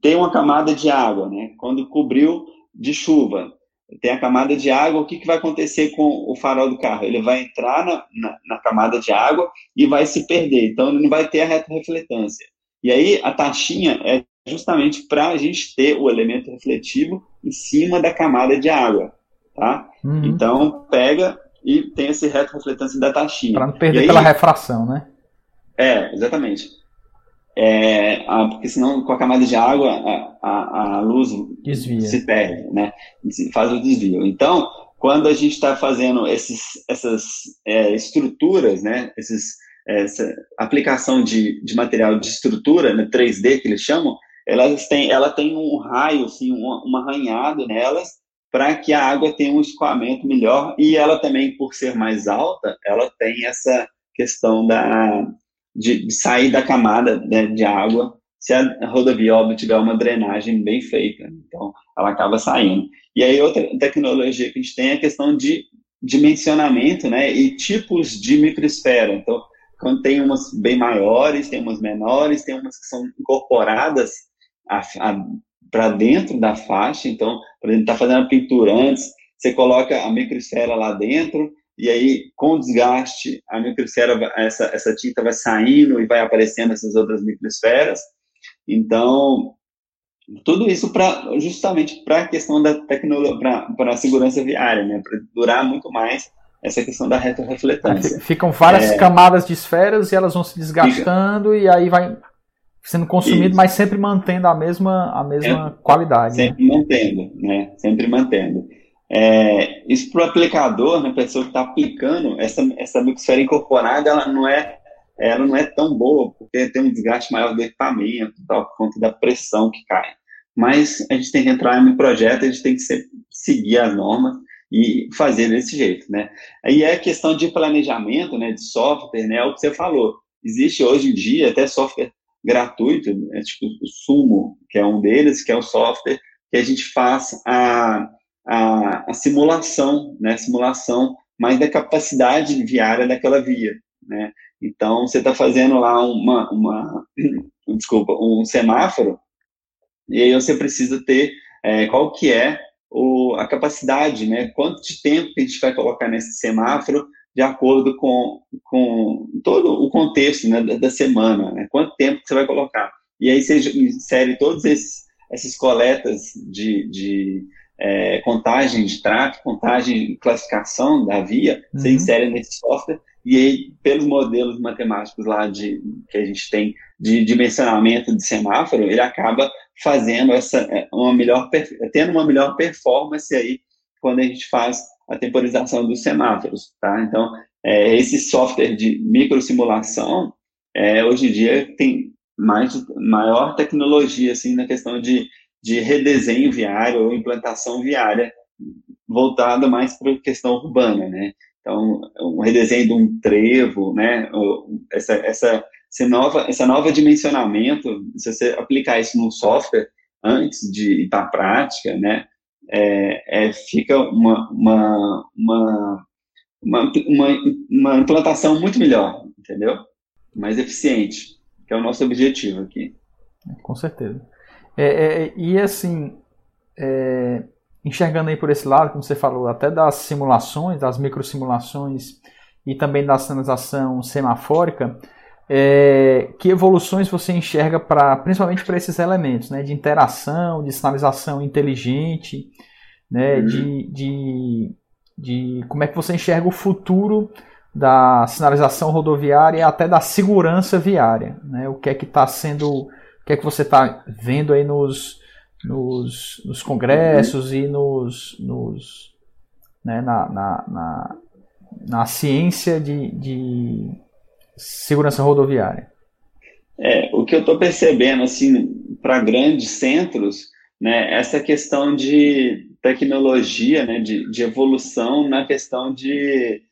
A: tem uma camada de água, né? Quando cobriu de chuva, tem a camada de água, o que, que vai acontecer com o farol do carro? Ele vai entrar na, na, na camada de água e vai se perder, então ele não vai ter a retrorefletância. E aí a taxinha é justamente para a gente ter o elemento refletivo em cima da camada de água, tá? Uhum. Então pega e tem esse retrorefletância da taxinha.
B: Para não perder aí, pela refração, né?
A: É, exatamente. É, a, porque senão com a camada de água a, a, a luz
B: Desvia.
A: se perde, né? Faz o desvio. Então, quando a gente está fazendo esses, essas é, estruturas, né? Esses, essa aplicação de, de material de estrutura, né? 3D que eles chamam, elas têm, ela tem um raio, assim, um, um arranhado nelas para que a água tenha um escoamento melhor e ela também, por ser mais alta, ela tem essa questão da, de, de sair da camada né, de água se a rodovia óbvio tiver uma drenagem bem feita. Então, ela acaba saindo. E aí, outra tecnologia que a gente tem é a questão de dimensionamento né, e tipos de microesfera. Então, quando tem umas bem maiores, tem umas menores, tem umas que são incorporadas para dentro da faixa. Então, por exemplo, está fazendo a pintura antes, você coloca a microesfera lá dentro, e aí, com o desgaste, a microesfera, essa, essa tinta vai saindo e vai aparecendo essas outras microesferas. Então, tudo isso para justamente para a questão da tecnologia, para a segurança viária, né? para durar muito mais essa questão da retrorefletância.
B: Ficam várias é, camadas de esferas e elas vão se desgastando fica, e aí vai sendo consumido, isso. mas sempre mantendo a mesma, a mesma é, qualidade.
A: Né? Sempre né? mantendo, né? Sempre mantendo. É, isso para o aplicador, né, pessoa que está aplicando, essa, essa microsfera incorporada, ela não é ela não é tão boa, porque tem um desgaste maior do equipamento, tal, por conta da pressão que cai. Mas a gente tem que entrar no projeto, a gente tem que ser, seguir as normas e fazer desse jeito, né? Aí é questão de planejamento, né, de software, né, é o que você falou. Existe hoje em dia até software gratuito, né, tipo o Sumo, que é um deles, que é o software que a gente faz a a, a simulação, né, simulação mais da capacidade viária daquela via, né? Então, você está fazendo lá uma, uma, desculpa, um semáforo, e aí você precisa ter é, qual que é o, a capacidade, né? Quanto de tempo que a gente vai colocar nesse semáforo de acordo com, com todo o contexto né, da, da semana, né? Quanto tempo que você vai colocar. E aí você insere todas essas coletas de, de é, contagem de tráfego, contagem e classificação da via, uhum. você insere nesse software e aí, pelos modelos matemáticos lá de, que a gente tem de dimensionamento de semáforo, ele acaba fazendo essa é, uma melhor tendo uma melhor performance aí quando a gente faz a temporização dos semáforos, tá? Então, é, esse software de microsimulação, é, hoje em dia tem mais maior tecnologia assim na questão de de redesenho viário ou implantação viária voltada mais para a questão urbana, né? Então, um redesenho de um trevo, né? Essa, essa, essa nova, essa nova dimensionamento, se você aplicar isso no software antes de ir para a prática, né? É, é, fica uma, uma, uma, uma, uma, implantação muito melhor, entendeu? Mais eficiente, que é o nosso objetivo aqui.
B: Com certeza. É, é, e assim, é, enxergando aí por esse lado, como você falou, até das simulações, das microsimulações e também da sinalização semafórica, é, que evoluções você enxerga para, principalmente para esses elementos, né, de interação, de sinalização inteligente, né, uhum. de, de, de como é que você enxerga o futuro da sinalização rodoviária e até da segurança viária, né, o que é que está sendo que é que você está vendo aí nos, nos, nos congressos e nos, nos né, na, na, na, na, ciência de, de segurança rodoviária?
A: É, o que eu estou percebendo assim para grandes centros, né, essa questão de tecnologia, né, de, de evolução na questão de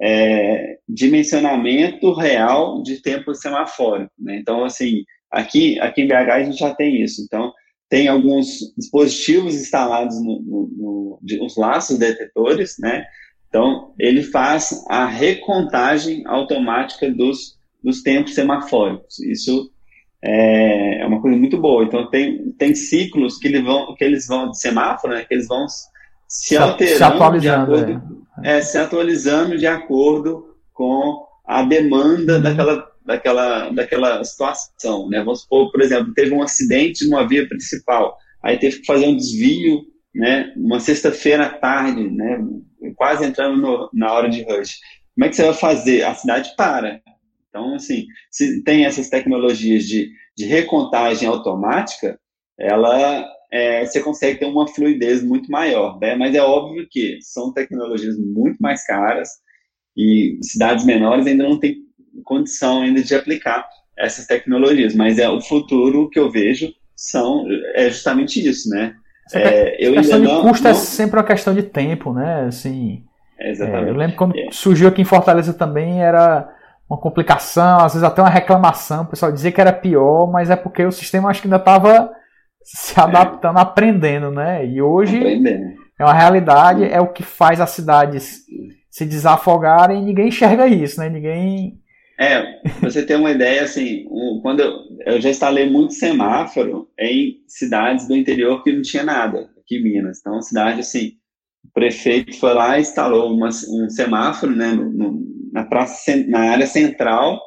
A: é, dimensionamento real de tempo semafórico. Né? Então, assim, aqui, aqui em BH a gente já tem isso. Então, tem alguns dispositivos instalados no, no, no de, os laços detetores, né? Então, ele faz a recontagem automática dos, dos tempos semafóricos. Isso é, é uma coisa muito boa. Então, tem, tem ciclos que, ele vão, que eles vão de semáforo, né? Que eles vão se alterando
B: se atualizando,
A: de acordo, é. É, se atualizando de acordo com a demanda uhum. daquela, daquela, daquela situação. Né? Vamos supor, por exemplo, teve um acidente numa via principal, aí teve que fazer um desvio, né? uma sexta-feira à tarde, né? quase entrando no, na hora de rush. Como é que você vai fazer? A cidade para. Então, assim, se tem essas tecnologias de, de recontagem automática, ela é, você consegue ter uma fluidez muito maior, né? Mas é óbvio que são tecnologias muito mais caras e cidades menores ainda não têm condição ainda de aplicar essas tecnologias, mas é o futuro que eu vejo são é justamente isso, né?
B: É, eu questão de custo é não... é sempre uma questão de tempo, né? Assim, é, exatamente. É, eu lembro quando é. surgiu aqui em Fortaleza também era uma complicação, às vezes até uma reclamação, o pessoal dizia que era pior, mas é porque o sistema acho que ainda estava se adaptando, aprendendo, né? E hoje aprendendo. é uma realidade, é o que faz as cidades se desafogarem e ninguém enxerga isso, né? Ninguém.
A: É, você tem uma ideia, assim, quando eu, eu já instalei muito semáforo em cidades do interior que não tinha nada, aqui em Minas. Então, cidade, assim, o prefeito foi lá e instalou uma, um semáforo, né, no, no, na, praça, na área central,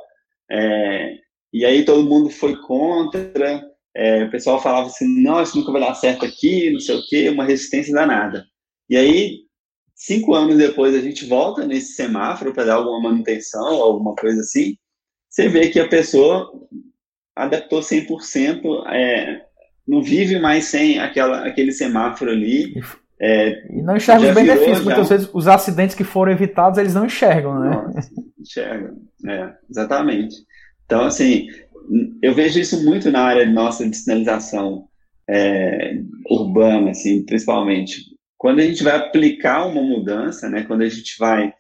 A: é, e aí todo mundo foi contra, é, o pessoal falava assim, não, isso nunca vai dar certo aqui, não sei o quê, uma resistência danada. E aí, cinco anos depois, a gente volta nesse semáforo para dar alguma manutenção, alguma coisa assim, você vê que a pessoa adaptou 100%, é, não vive mais sem aquela, aquele semáforo ali.
B: É, e não enxerga os benefícios. Muitas vezes os acidentes que foram evitados, eles não enxergam, né? Não,
A: enxergam, é, exatamente. Então, assim, eu vejo isso muito na área nossa de sinalização é, urbana, assim, principalmente. Quando a gente vai aplicar uma mudança, né, quando a gente vai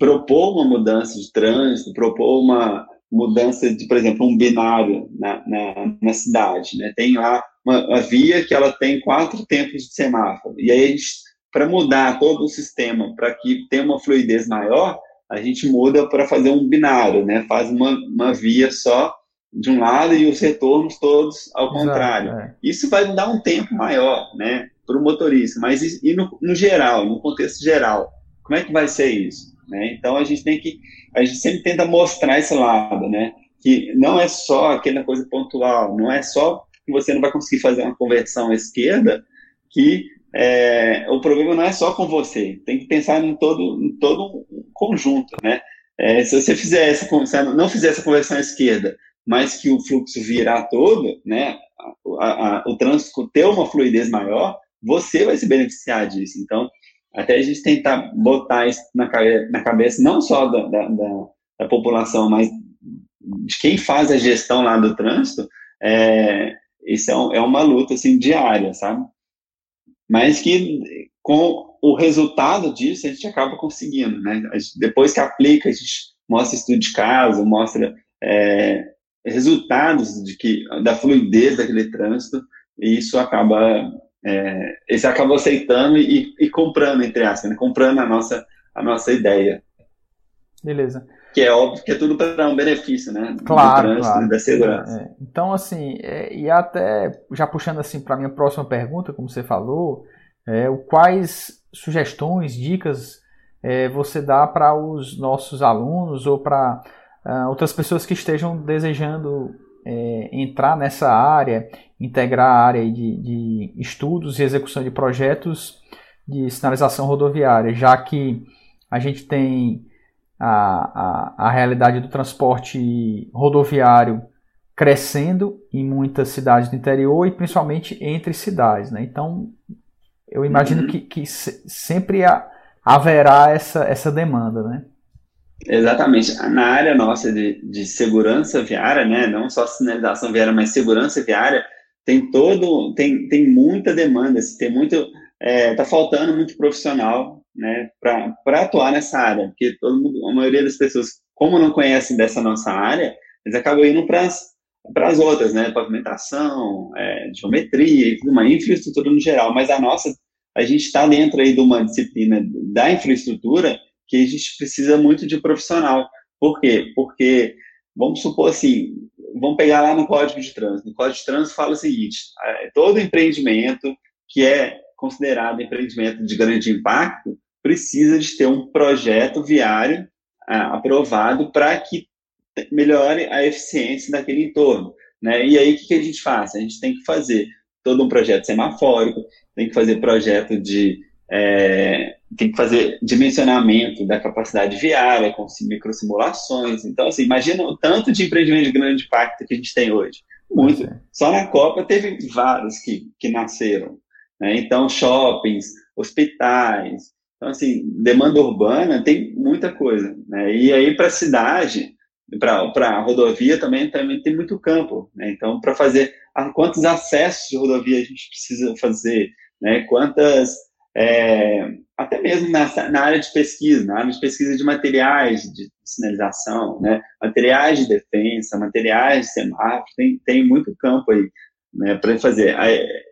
A: propor uma mudança de trânsito, propor uma mudança de, por exemplo, um binário na, na, na cidade, né, tem lá uma, uma, via que ela tem quatro tempos de semáforo, e aí a gente, para mudar todo o sistema, para que tenha uma fluidez maior, a gente muda para fazer um binário, né, faz uma, uma via só de um lado e os retornos todos ao Exato, contrário. É. Isso vai dar um tempo maior, né, para o motorista. Mas e no, no, geral, no contexto geral, como é que vai ser isso? Né? Então a gente tem que, a gente sempre tenta mostrar esse lado, né, que não é só aquela coisa pontual, não é só que você não vai conseguir fazer uma conversão à esquerda, que é, o problema não é só com você, tem que pensar em todo, em todo um conjunto, né? É, se você fizer essa, não fizer essa conversão à esquerda, mas que o fluxo virar todo, né, a, a, o trânsito ter uma fluidez maior, você vai se beneficiar disso. Então, até a gente tentar botar isso na, na cabeça não só da, da, da, da, população, mas de quem faz a gestão lá do trânsito, é, isso é, um, é uma luta assim, diária, sabe? Mas que com o resultado disso a gente acaba conseguindo, né? Gente, depois que aplica, a gente mostra estudo de caso, mostra é, resultados de que da fluidez daquele trânsito e isso acaba é, eles acabam aceitando e, e, comprando entre aspas, né? comprando a nossa a nossa ideia.
B: Beleza.
A: Que é óbvio que é tudo para um benefício, né?
B: Claro, do trânsito, claro. da segurança. É, então, assim, é, e até já puxando assim para minha próxima pergunta, como você falou, é, quais sugestões, dicas é, você dá para os nossos alunos ou para uh, outras pessoas que estejam desejando é, entrar nessa área, integrar a área de, de, estudos e execução de projetos de sinalização rodoviária, já que a gente tem a, a, a realidade do transporte rodoviário crescendo em muitas cidades do interior e principalmente entre cidades. Né? Então, eu imagino uhum. que, que sempre haverá essa, essa demanda. Né?
A: Exatamente. Na área nossa de, de segurança viária, né, não só sinalização viária, mas segurança viária, tem todo, tem, tem muita demanda, assim, tem muito, é, tá faltando muito profissional, né, para atuar nessa área, porque todo mundo, a maioria das pessoas, como não conhecem dessa nossa área, eles acabam indo para as outras, né, pavimentação, é, geometria mais, infraestrutura no geral, mas a nossa, a gente está dentro aí de uma disciplina da infraestrutura que a gente precisa muito de profissional. Por quê? Porque, vamos supor assim, vamos pegar lá no Código de Trânsito. No Código de Trânsito fala o seguinte, é, todo empreendimento que é considerado empreendimento de grande impacto precisa de ter um projeto viário ah, aprovado para que melhore a eficiência daquele entorno. Né? E aí, o que, que a gente faz? A gente tem que fazer todo um projeto semafórico, tem que fazer projeto de. É, tem que fazer dimensionamento da capacidade viária com microsimulações. Então, assim, imagina o tanto de empreendimento de grande impacto que a gente tem hoje. Muito. Só na Copa teve vários que, que nasceram. Né? Então, shoppings, hospitais. Então, assim, demanda urbana tem muita coisa. Né? E aí, para a cidade, para a rodovia também, também tem muito campo. Né? Então, para fazer quantos acessos de rodovia a gente precisa fazer, né? quantas. É, até mesmo na, na, área de pesquisa, na área de pesquisa de materiais de sinalização, né? materiais de defesa, materiais de semáforo, tem, tem muito campo aí né, para fazer.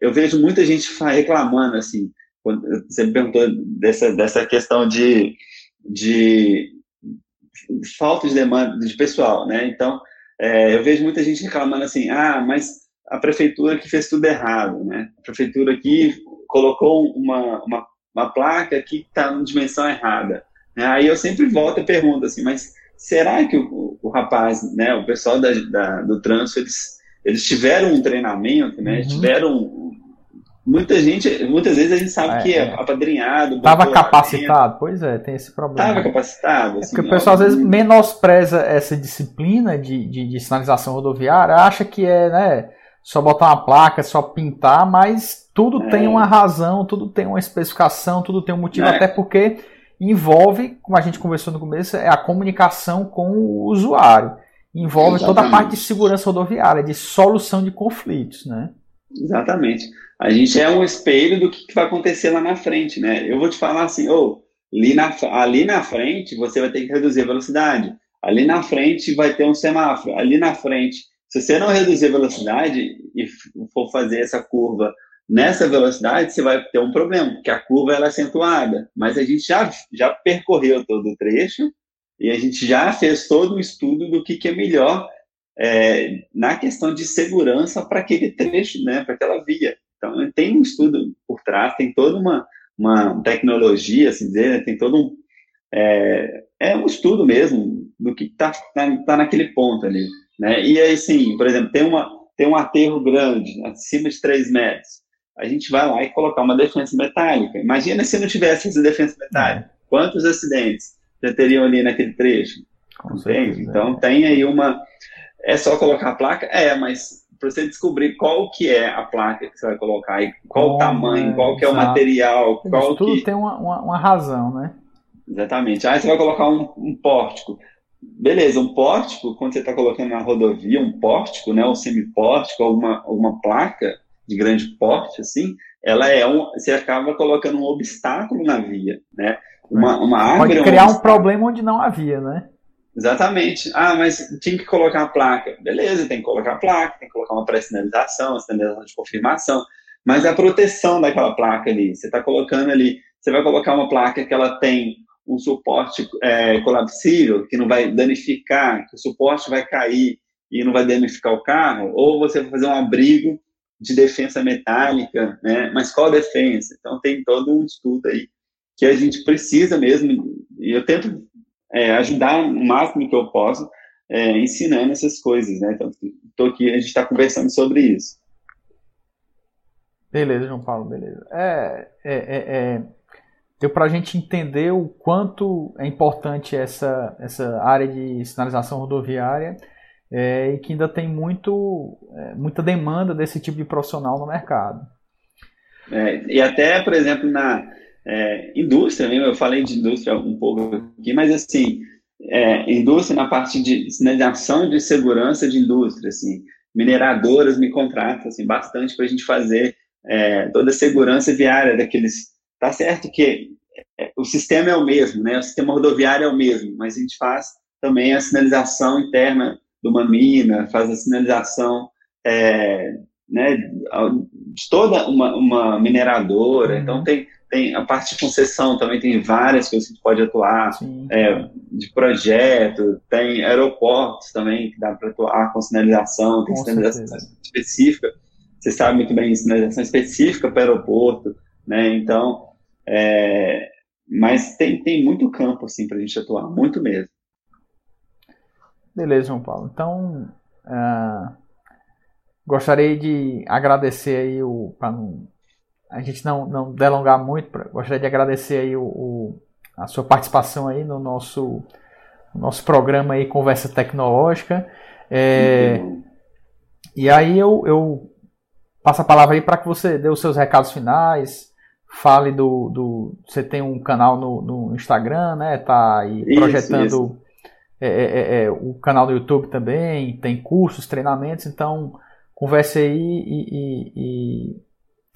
A: Eu vejo muita gente reclamando, assim, quando você me perguntou dessa, dessa questão de, de falta de demanda de pessoal, né? Então, é, eu vejo muita gente reclamando assim, ah, mas a prefeitura que fez tudo errado, né? A prefeitura aqui colocou uma, uma, uma placa que está na dimensão errada. Né? Aí eu sempre volto e pergunto assim, mas será que o, o rapaz, né, o pessoal da, da, do trânsito, eles eles tiveram um treinamento, né? Uhum. Tiveram muita gente, muitas vezes a gente sabe é, que é, é. apadrinhado.
B: Estava capacitado, pois é, tem esse problema.
A: Estava capacitado. Assim,
B: é porque o pessoal às vezes menospreza essa disciplina de, de, de, sinalização rodoviária, acha que é, né, só botar uma placa, só pintar, mas tudo é. tem uma razão, tudo tem uma especificação, tudo tem um motivo, é. até porque envolve, como a gente conversou no começo, é a comunicação com o usuário envolve Exatamente. toda a parte de segurança rodoviária, de solução de conflitos, né?
A: Exatamente. A gente é um espelho do que vai acontecer lá na frente, né? Eu vou te falar assim, oh, ali, na, ali na frente você vai ter que reduzir a velocidade. Ali na frente vai ter um semáforo. Ali na frente, se você não reduzir a velocidade e for fazer essa curva nessa velocidade, você vai ter um problema, porque a curva ela é acentuada. Mas a gente já, já percorreu todo o trecho e a gente já fez todo um estudo do que, que é melhor é, na questão de segurança para aquele trecho, né, para aquela via. Então, tem um estudo por trás, tem toda uma, uma tecnologia, assim dizer, né, tem todo um. É, é um estudo mesmo do que está tá, tá naquele ponto ali. Né? E aí, sim, por exemplo, tem, uma, tem um aterro grande, acima de 3 metros. A gente vai lá e colocar uma defesa metálica. Imagina se não tivesse essa defesa metálica. É. Quantos acidentes? já teriam ali naquele trecho. Entende? Então tem aí uma. É só colocar a placa? É, mas para você descobrir qual que é a placa que você vai colocar, e qual o tamanho, é, qual que é o material, qual
B: Isso tudo
A: que...
B: tem uma, uma, uma, razão, né?
A: Exatamente. Aí você vai colocar um, um pórtico. Beleza, um pórtico, quando você está colocando na rodovia, um pórtico, né, um semipórtico, alguma, alguma placa de grande porte, assim, ela é um, você acaba colocando um obstáculo na via, né? Uma, uma árvore.
B: Pode criar um problema onde não havia, né?
A: Exatamente. Ah, mas tinha que colocar a placa. Beleza, tem que colocar a placa, tem que colocar uma pré-sinalização, sinalização de confirmação. Mas a proteção daquela placa ali, você está colocando ali, você vai colocar uma placa que ela tem um suporte é, colapsível, que não vai danificar, que o suporte vai cair e não vai danificar o carro, ou você vai fazer um abrigo de defesa metálica, né? Mas qual defesa? Então tem todo um estudo aí que a gente precisa mesmo, e eu tento é, ajudar o máximo que eu posso é, ensinando essas coisas, né? Então, estou aqui, a gente está conversando sobre isso.
B: Beleza, João Paulo, beleza. É, é, é, é deu para a gente entender o quanto é importante essa, essa área de sinalização rodoviária é, e que ainda tem muito, é, muita demanda desse tipo de profissional no mercado.
A: É, e até, por exemplo, na, é, indústria, né? eu falei de indústria um pouco aqui, mas assim, é, indústria na parte de sinalização de segurança de indústria, assim, mineradoras me contratam assim, bastante para a gente fazer é, toda a segurança viária daqueles. Tá certo que é, o sistema é o mesmo, né? O sistema rodoviário é o mesmo, mas a gente faz também a sinalização interna de uma mina, faz a sinalização é, né, de toda uma, uma mineradora. Então, uhum. Então tem, tem a parte de concessão também tem várias coisas que a gente pode atuar, é, de projeto, tem aeroportos também que dá para atuar com sinalização, tem com sinalização certeza. específica. Você sabe muito bem, sinalização específica para aeroporto, né? Então, é, mas tem, tem muito campo assim para a gente atuar, muito mesmo.
B: Beleza, João Paulo. Então, uh, gostaria de agradecer aí o. Para a gente não, não delongar muito, pra, gostaria de agradecer aí o, o, a sua participação aí no nosso, no nosso programa aí, Conversa Tecnológica. É, e aí eu, eu passo a palavra aí para que você dê os seus recados finais, fale do, do. Você tem um canal no, no Instagram, né? Tá aí projetando. Isso, isso é, é, é, é, o canal do YouTube também, tem cursos, treinamentos, então converse aí e, e, e,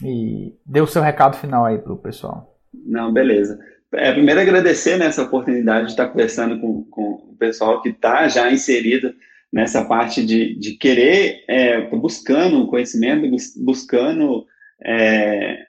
B: e dê o seu recado final aí para o pessoal.
A: Não, beleza. É, primeiro agradecer nessa né, oportunidade de estar conversando com, com o pessoal que está já inserido nessa parte de, de querer, é, buscando conhecimento, buscando é,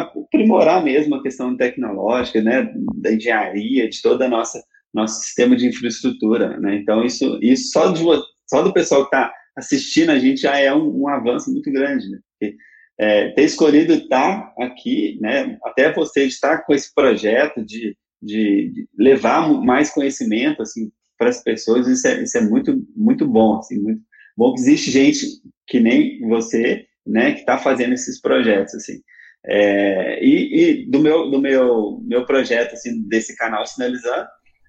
A: aprimorar mesmo a questão tecnológica, né, da engenharia, de toda a nossa nosso sistema de infraestrutura, né? Então isso, isso só, de, só do pessoal que está assistindo a gente já é um, um avanço muito grande, né? Porque, é, ter escolhido estar aqui, né? Até você estar com esse projeto de, de, de levar mais conhecimento assim para as pessoas, isso é, isso é muito muito bom, assim, muito bom que existe gente que nem você, né? Que está fazendo esses projetos, assim. É, e, e, do meu do meu meu projeto assim desse canal sinalizando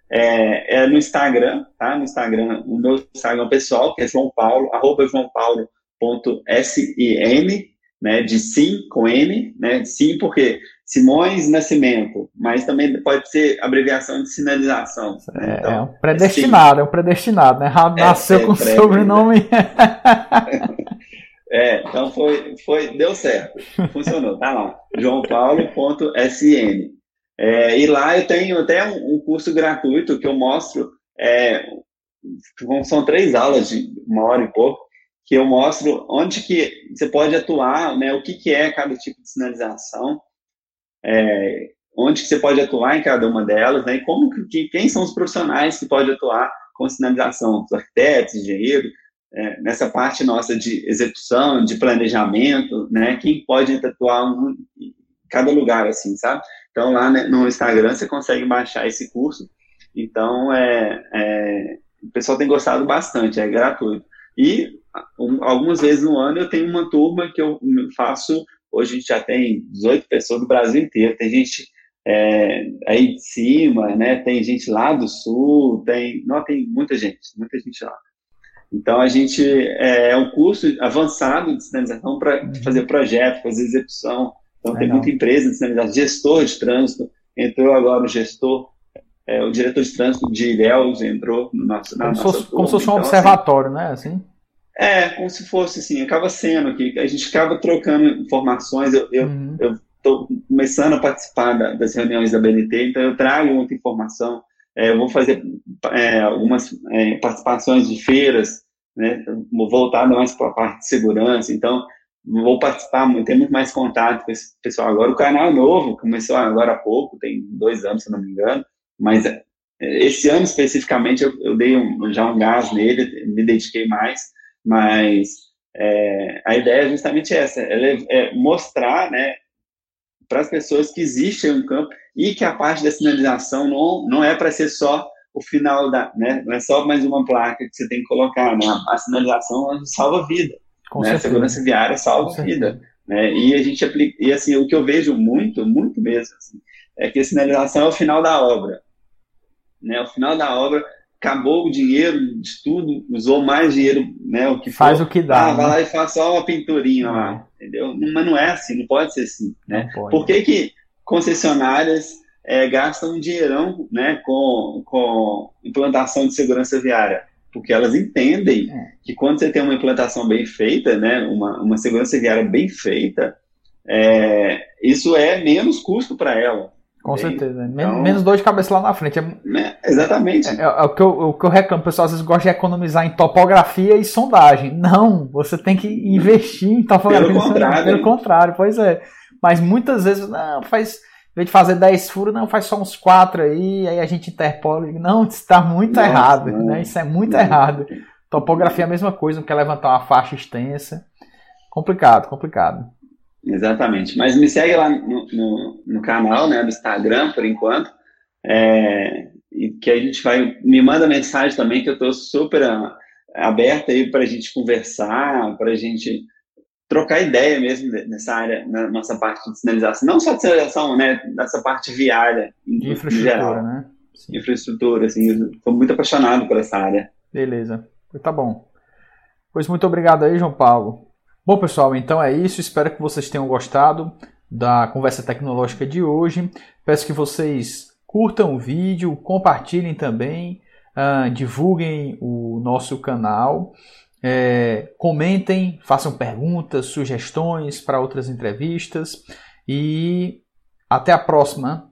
A: é, é, no Instagram, tá? No Instagram, o meu Instagram pessoal, que é João Paulo, arroba joaopaulo.sim, né? De sim com N, né? Sim porque Simões Nascimento, mas também pode ser abreviação de sinalização.
B: Né? Então, é um predestinado, é, é um predestinado, né? É, nasceu é, com sobrenome.
A: é, então foi, foi, deu certo, funcionou, tá lá. joaopaulo.sn. É, e lá eu tenho até um, um, curso gratuito que eu mostro, é, são três aulas de uma hora e pouco, que eu mostro onde que você pode atuar, né, o que, que é cada tipo de sinalização, é, onde que você pode atuar em cada uma delas, né, e como que, quem são os profissionais que podem atuar com sinalização, os arquitetos, engenheiros, é, nessa parte nossa de execução, de planejamento, né, quem pode atuar em cada lugar, assim, sabe? Então, lá né, no Instagram você consegue baixar esse curso. Então, é, é, o pessoal tem gostado bastante, é gratuito. E um, algumas vezes no ano eu tenho uma turma que eu faço. Hoje a gente já tem 18 pessoas do Brasil inteiro. Tem gente é, aí de cima, né? Tem gente lá do sul, tem, não, tem muita gente, muita gente lá. Então a gente é, é um curso avançado de sinalização para uhum. fazer projeto, fazer execução, então, Legal. tem muita empresa de sinalização, gestor de trânsito, entrou agora o gestor, é, o diretor de trânsito de Ilhéus entrou no nosso,
B: na como nossa fosse, Como se fosse um então, assim, observatório, assim, né? Assim?
A: É, como se fosse assim, acaba sendo aqui, a gente acaba trocando informações, eu, eu, uhum. estou começando a participar da, das reuniões da BNT, então eu trago muita informação, é, vou fazer é, algumas é, participações de feiras, né, voltada mais para a parte de segurança, então vou participar, ter muito mais contato com esse pessoal agora. O canal é novo, começou agora há pouco, tem dois anos, se não me engano, mas é, esse ano especificamente eu, eu dei um, já um gás nele, me dediquei mais, mas é, a ideia é justamente essa, é, é mostrar, né, para as pessoas que existe um campo e que a parte da sinalização não, não é para ser só o final da, né, não é só mais uma placa que você tem que colocar, né, a sinalização salva vida. Com né? A segurança viária salva a vida. Né? E a gente aplica, e assim, o que eu vejo muito, muito mesmo, assim, é que a sinalização é o final da obra. Né? O final da obra, acabou o dinheiro de tudo, usou mais dinheiro, né? O que
B: faz for, o que dá.
A: Ah, né? vai lá e faz só uma pinturinha lá, entendeu? Mas não é assim, não pode ser assim, né? Por que, que concessionárias é, gastam um dinheirão, né, com, com implantação de segurança viária? porque elas entendem é. que quando você tem uma implantação bem feita, né, uma, uma segurança viária bem feita, é, isso é menos custo para ela.
B: Com certeza. Então, menos dor de cabeça lá na frente. É,
A: né, exatamente.
B: É, é, é, o, que eu, o que eu reclamo, o pessoal às vezes gosta de economizar em topografia e sondagem. Não, você tem que investir em topografia.
A: Pelo contrário.
B: Pelo contrário, pois é. Mas muitas vezes, não, faz. Em vez de fazer 10 furos, não, faz só uns 4 aí, aí a gente interpola. Não, isso está muito Nossa, errado. Não, né? Isso é muito não. errado. Topografia é a mesma coisa, não quer levantar uma faixa extensa. Complicado, complicado.
A: Exatamente. Mas me segue lá no, no, no canal, né, no Instagram, por enquanto. É, e que a gente vai. Me manda mensagem também, que eu estou super aberta aí para a gente conversar, para a gente trocar ideia mesmo nessa área, na nossa parte de sinalização. Não só de sinalização, né? Nessa parte viária,
B: de infraestrutura, geral. né?
A: Sim. Infraestrutura, assim. Estou muito apaixonado por essa área.
B: Beleza. Tá bom. Pois muito obrigado aí, João Paulo. Bom, pessoal, então é isso. Espero que vocês tenham gostado da conversa tecnológica de hoje. Peço que vocês curtam o vídeo, compartilhem também, uh, divulguem o nosso canal, é, comentem, façam perguntas, sugestões para outras entrevistas e até a próxima.